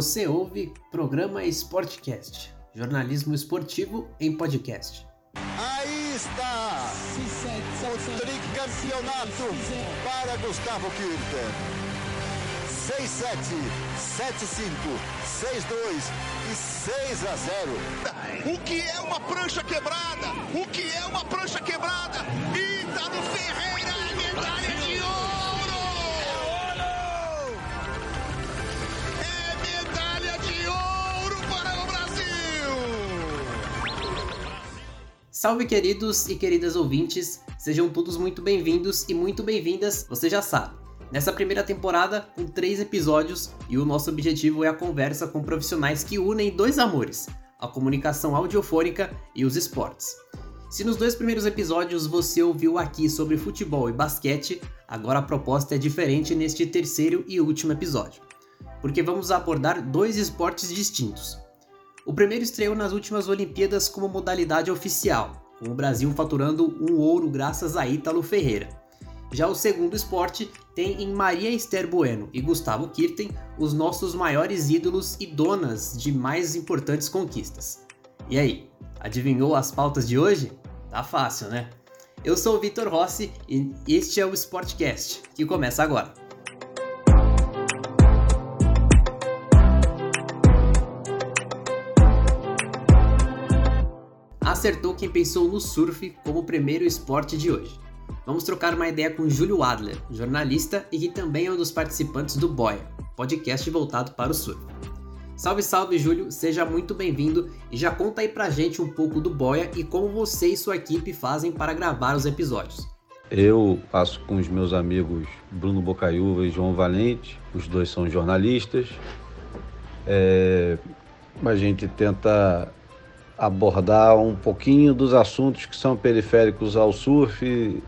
Você ouve programa Sportcast, jornalismo esportivo em podcast. Aí está o tricampeonato para Gustavo Kirten. 6-7, 7-5, 6-2 e 6 a 0. O que é uma prancha quebrada? O que é uma prancha quebrada? Salve, queridos e queridas ouvintes, sejam todos muito bem-vindos e muito bem-vindas, você já sabe. Nessa primeira temporada, com três episódios, e o nosso objetivo é a conversa com profissionais que unem dois amores: a comunicação audiofônica e os esportes. Se nos dois primeiros episódios você ouviu aqui sobre futebol e basquete, agora a proposta é diferente neste terceiro e último episódio, porque vamos abordar dois esportes distintos. O primeiro estreou nas últimas Olimpíadas como modalidade oficial, com o Brasil faturando um ouro graças a Ítalo Ferreira. Já o segundo esporte tem em Maria Esther Bueno e Gustavo Kirten os nossos maiores ídolos e donas de mais importantes conquistas. E aí, adivinhou as pautas de hoje? Tá fácil, né? Eu sou o Vitor Rossi e este é o Sportcast, que começa agora. Acertou quem pensou no surf como primeiro esporte de hoje. Vamos trocar uma ideia com Júlio Adler, jornalista e que também é um dos participantes do Boia, podcast voltado para o surf. Salve, salve, Júlio, seja muito bem-vindo e já conta aí pra gente um pouco do Boia e como você e sua equipe fazem para gravar os episódios. Eu passo com os meus amigos Bruno Bocaiúva e João Valente, os dois são jornalistas. É, a gente tenta abordar um pouquinho dos assuntos que são periféricos ao surf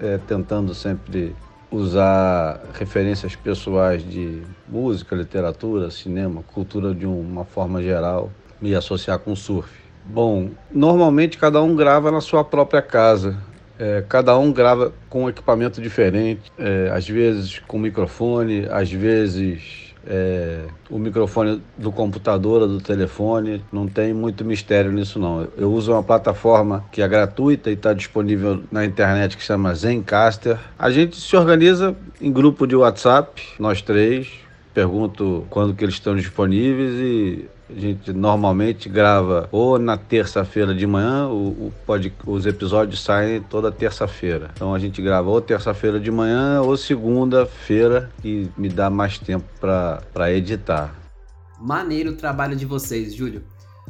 é, tentando sempre usar referências pessoais de música, literatura, cinema, cultura de uma forma geral, me associar com surf. Bom, normalmente cada um grava na sua própria casa. É, cada um grava com um equipamento diferente, é, às vezes com microfone, às vezes é, o microfone do computador ou do telefone, não tem muito mistério nisso não. Eu uso uma plataforma que é gratuita e está disponível na internet que chama Zencaster. A gente se organiza em grupo de WhatsApp, nós três, pergunto quando que eles estão disponíveis e a gente normalmente grava ou na terça-feira de manhã, o, o pode, os episódios saem toda terça-feira. Então a gente grava ou terça-feira de manhã ou segunda-feira, que me dá mais tempo para editar. Maneiro o trabalho de vocês, Júlio.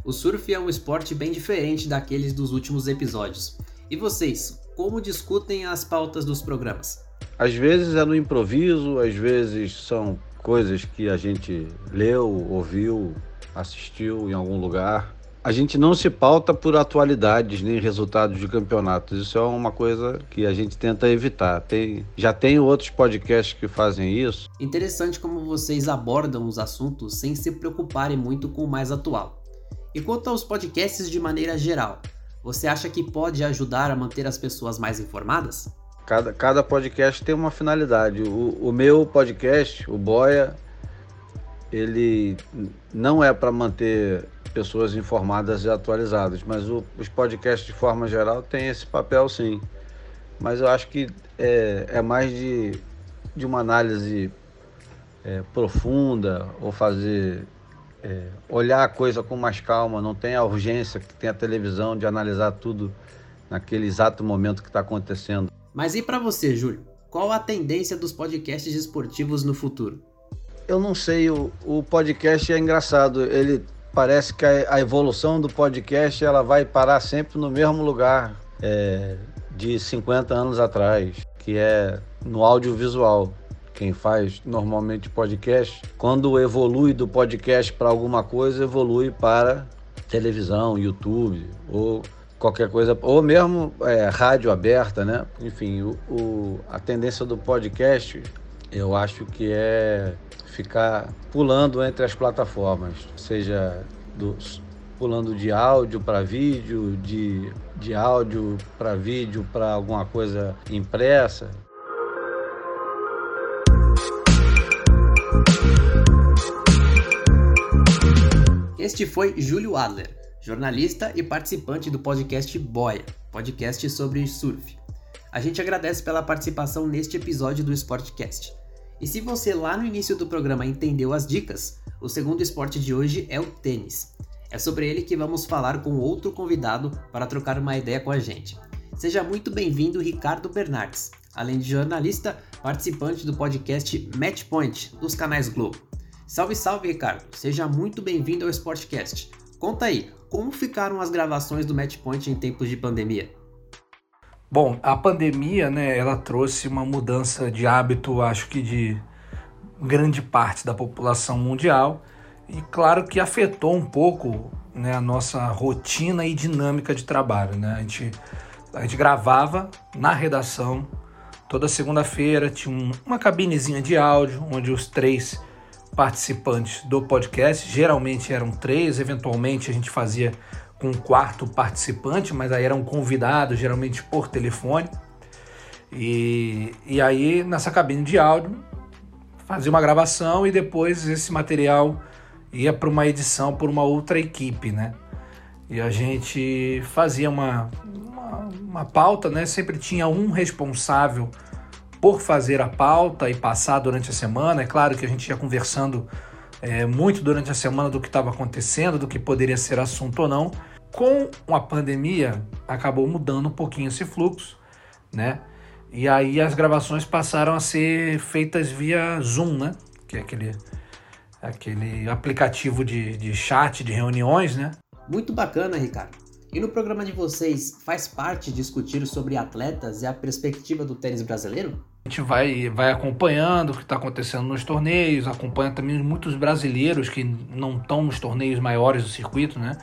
O surf é um esporte bem diferente daqueles dos últimos episódios. E vocês, como discutem as pautas dos programas? Às vezes é no improviso, às vezes são coisas que a gente leu, ouviu, assistiu em algum lugar. A gente não se pauta por atualidades nem resultados de campeonatos. Isso é uma coisa que a gente tenta evitar. Tem, já tem outros podcasts que fazem isso. Interessante como vocês abordam os assuntos sem se preocuparem muito com o mais atual. E quanto aos podcasts de maneira geral, você acha que pode ajudar a manter as pessoas mais informadas? Cada, cada podcast tem uma finalidade. O, o meu podcast, o Boia, ele não é para manter pessoas informadas e atualizadas, mas o, os podcasts de forma geral têm esse papel sim. Mas eu acho que é, é mais de, de uma análise é, profunda ou fazer é, olhar a coisa com mais calma, não tem a urgência que tem a televisão de analisar tudo naquele exato momento que está acontecendo. Mas e para você, Júlio? Qual a tendência dos podcasts esportivos no futuro? Eu não sei, o, o podcast é engraçado. Ele parece que a, a, evolução do podcast ela vai parar sempre no mesmo lugar é, de 50 anos atrás, que é no audiovisual. Quem faz normalmente podcast, quando evolui do podcast para alguma coisa, evolui para televisão, YouTube ou qualquer coisa, ou mesmo é, rádio aberta, né? Enfim, o, o, a tendência do podcast eu acho que é ficar pulando entre as plataformas, seja do, pulando de áudio para vídeo, de, de áudio para vídeo para alguma coisa impressa. Este foi Júlio Adler, jornalista e participante do podcast Boia, podcast sobre surf. A gente agradece pela participação neste episódio do Sportcast. E se você lá no início do programa entendeu as dicas, o segundo esporte de hoje é o tênis. É sobre ele que vamos falar com outro convidado para trocar uma ideia com a gente. Seja muito bem-vindo, Ricardo Bernardes, além de jornalista, participante do podcast Matchpoint dos canais Globo. Salve, salve, Ricardo! Seja muito bem-vindo ao Sportcast. Conta aí, como ficaram as gravações do Matchpoint em tempos de pandemia? Bom, a pandemia, né, ela trouxe uma mudança de hábito, acho que de grande parte da população mundial, e claro que afetou um pouco né, a nossa rotina e dinâmica de trabalho. Né? A, gente, a gente gravava na redação toda segunda-feira, tinha um, uma cabinezinha de áudio onde os três participantes do podcast, geralmente eram três, eventualmente a gente fazia com um quarto participante, mas aí era um convidado, geralmente por telefone. E, e aí nessa cabine de áudio fazia uma gravação e depois esse material ia para uma edição por uma outra equipe, né? E a gente fazia uma, uma, uma, pauta, né? Sempre tinha um responsável por fazer a pauta e passar durante a semana. É claro que a gente ia conversando é, muito durante a semana do que estava acontecendo, do que poderia ser assunto ou não. Com a pandemia, acabou mudando um pouquinho esse fluxo, né? E aí as gravações passaram a ser feitas via Zoom, né? Que é aquele, aquele aplicativo de, de chat, de reuniões, né? Muito bacana, Ricardo. E no programa de vocês, faz parte discutir sobre atletas e a perspectiva do tênis brasileiro? A gente vai, vai acompanhando o que está acontecendo nos torneios, acompanha também muitos brasileiros que não estão nos torneios maiores do circuito, né?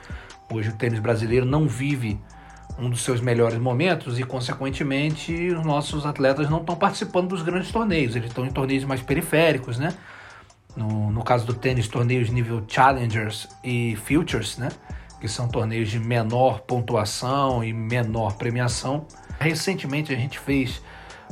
Hoje o tênis brasileiro não vive um dos seus melhores momentos e, consequentemente, os nossos atletas não estão participando dos grandes torneios, eles estão em torneios mais periféricos, né? No, no caso do tênis, torneios nível Challengers e Futures, né? Que são torneios de menor pontuação e menor premiação. Recentemente a gente fez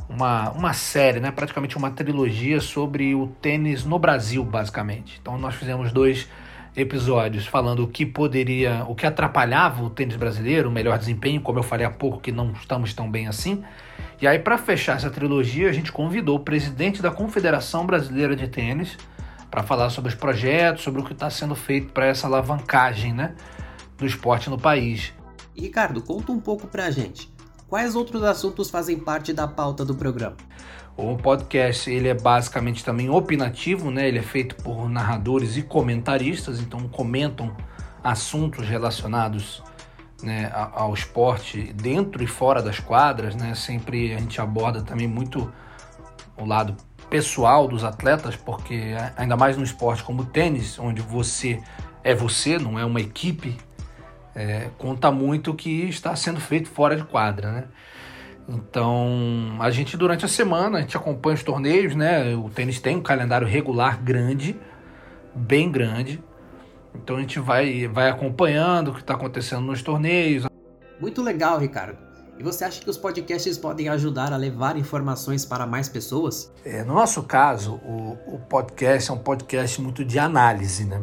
uma, uma série, né, praticamente uma trilogia sobre o tênis no Brasil, basicamente. Então nós fizemos dois episódios falando o que poderia, o que atrapalhava o tênis brasileiro, o melhor desempenho, como eu falei há pouco que não estamos tão bem assim. E aí para fechar essa trilogia, a gente convidou o presidente da Confederação Brasileira de Tênis para falar sobre os projetos, sobre o que está sendo feito para essa alavancagem, né, do esporte no país. Ricardo, conta um pouco para a gente. Quais outros assuntos fazem parte da pauta do programa? O podcast ele é basicamente também opinativo, né? Ele é feito por narradores e comentaristas, então comentam assuntos relacionados né, ao esporte dentro e fora das quadras, né? Sempre a gente aborda também muito o lado pessoal dos atletas, porque ainda mais no esporte como o tênis, onde você é você, não é uma equipe, é, conta muito o que está sendo feito fora de quadra, né? Então, a gente durante a semana, a gente acompanha os torneios, né? O tênis tem um calendário regular grande, bem grande. Então a gente vai, vai acompanhando o que está acontecendo nos torneios. Muito legal, Ricardo. E você acha que os podcasts podem ajudar a levar informações para mais pessoas? É, no nosso caso, o, o podcast é um podcast muito de análise, né?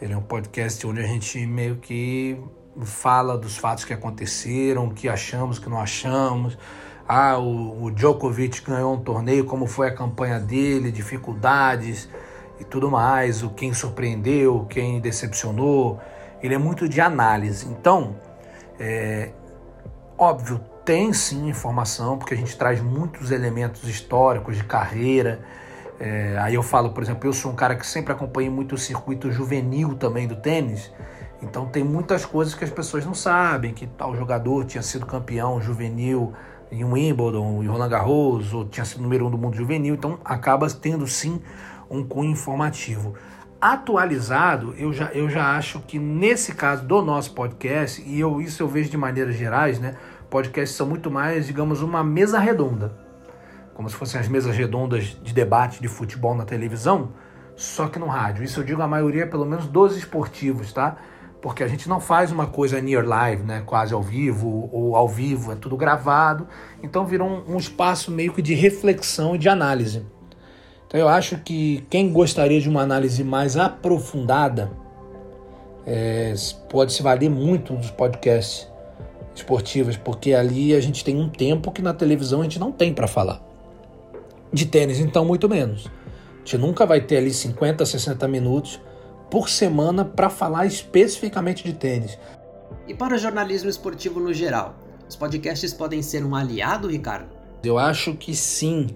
Ele é um podcast onde a gente meio que fala dos fatos que aconteceram, o que achamos, o que não achamos. Ah, o, o Djokovic ganhou um torneio, como foi a campanha dele, dificuldades e tudo mais, o quem surpreendeu, quem decepcionou. Ele é muito de análise. Então, é, óbvio, tem sim informação, porque a gente traz muitos elementos históricos de carreira. É, aí eu falo, por exemplo, eu sou um cara que sempre acompanhei muito o circuito juvenil também do tênis. Então tem muitas coisas que as pessoas não sabem, que tal jogador tinha sido campeão juvenil em Wimbledon, em Roland Garros, ou tinha sido número um do mundo juvenil, então acaba tendo sim um cunho informativo. Atualizado, eu já, eu já acho que nesse caso do nosso podcast, e eu, isso eu vejo de maneiras gerais, né? Podcasts são muito mais, digamos, uma mesa redonda. Como se fossem as mesas redondas de debate de futebol na televisão, só que no rádio. Isso eu digo a maioria, pelo menos, dos esportivos, tá? Porque a gente não faz uma coisa near live, né, quase ao vivo ou ao vivo, é tudo gravado, então virou um, um espaço meio que de reflexão e de análise. Então eu acho que quem gostaria de uma análise mais aprofundada, é, pode se valer muito dos podcasts esportivos, porque ali a gente tem um tempo que na televisão a gente não tem para falar. De tênis, então, muito menos. A gente nunca vai ter ali 50, 60 minutos por semana para falar especificamente de tênis. E para o jornalismo esportivo no geral, os podcasts podem ser um aliado, Ricardo? Eu acho que sim,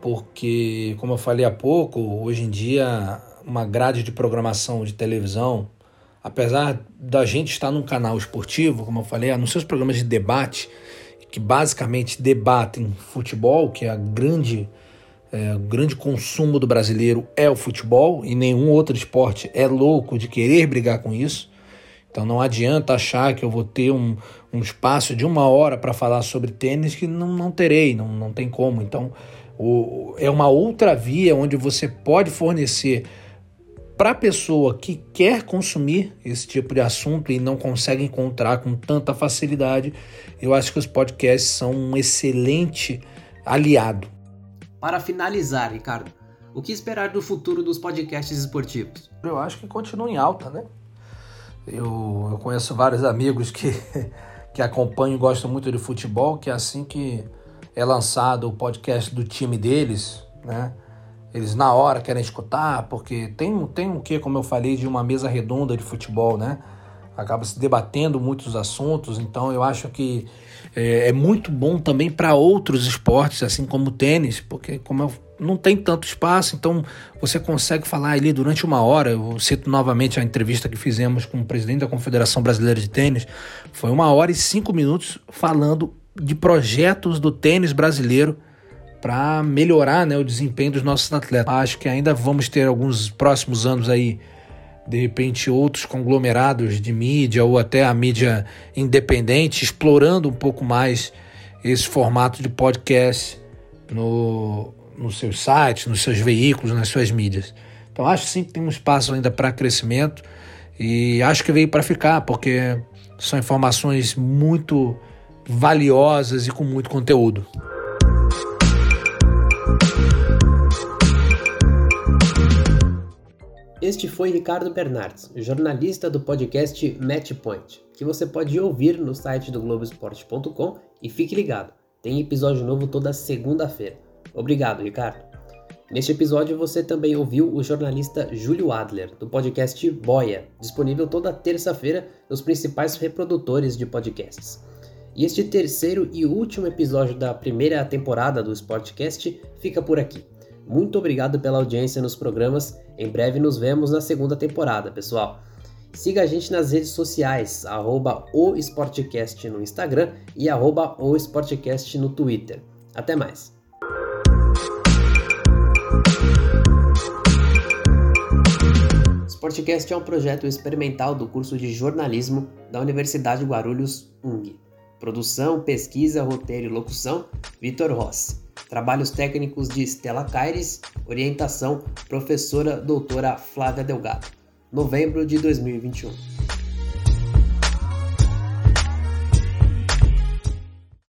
porque, como eu falei há pouco, hoje em dia, uma grade de programação de televisão, apesar da gente estar num canal esportivo, como eu falei, nos seus programas de debate, que basicamente debatem futebol, que é a grande é, o grande consumo do brasileiro é o futebol e nenhum outro esporte é louco de querer brigar com isso. Então não adianta achar que eu vou ter um, um espaço de uma hora para falar sobre tênis que não, não terei, não, não tem como. Então o, é uma outra via onde você pode fornecer para a pessoa que quer consumir esse tipo de assunto e não consegue encontrar com tanta facilidade, eu acho que os podcasts são um excelente aliado. Para finalizar, Ricardo, o que esperar do futuro dos podcasts esportivos? Eu acho que continua em alta, né? Eu, eu conheço vários amigos que, que acompanham e gostam muito de futebol, que assim que é lançado o podcast do time deles, né? Eles na hora querem escutar, porque tem, tem um que, como eu falei, de uma mesa redonda de futebol, né? Acaba se debatendo muitos assuntos, então eu acho que é, é muito bom também para outros esportes, assim como o tênis, porque como eu, não tem tanto espaço, então você consegue falar ali durante uma hora. Eu cito novamente a entrevista que fizemos com o presidente da Confederação Brasileira de Tênis. Foi uma hora e cinco minutos falando de projetos do tênis brasileiro para melhorar né, o desempenho dos nossos atletas. Acho que ainda vamos ter alguns próximos anos aí de repente outros conglomerados de mídia ou até a mídia independente explorando um pouco mais esse formato de podcast no, nos seus sites, nos seus veículos, nas suas mídias. Então acho sim que tem um espaço ainda para crescimento e acho que veio para ficar porque são informações muito valiosas e com muito conteúdo. Este foi Ricardo Bernardes, jornalista do podcast Matchpoint, que você pode ouvir no site do Globoesporte.com e fique ligado, tem episódio novo toda segunda-feira. Obrigado, Ricardo. Neste episódio você também ouviu o jornalista Júlio Adler, do podcast Boia, disponível toda terça-feira nos principais reprodutores de podcasts. E este terceiro e último episódio da primeira temporada do Sportcast fica por aqui. Muito obrigado pela audiência nos programas. Em breve nos vemos na segunda temporada, pessoal. Siga a gente nas redes sociais, arroba o Sportcast no Instagram e arroba o Sportcast no Twitter. Até mais! Sportcast é um projeto experimental do curso de jornalismo da Universidade Guarulhos UNG. Produção, pesquisa, roteiro e locução, Vitor Rossi. Trabalhos técnicos de Stella Caires, orientação professora doutora Flávia Delgado. Novembro de 2021.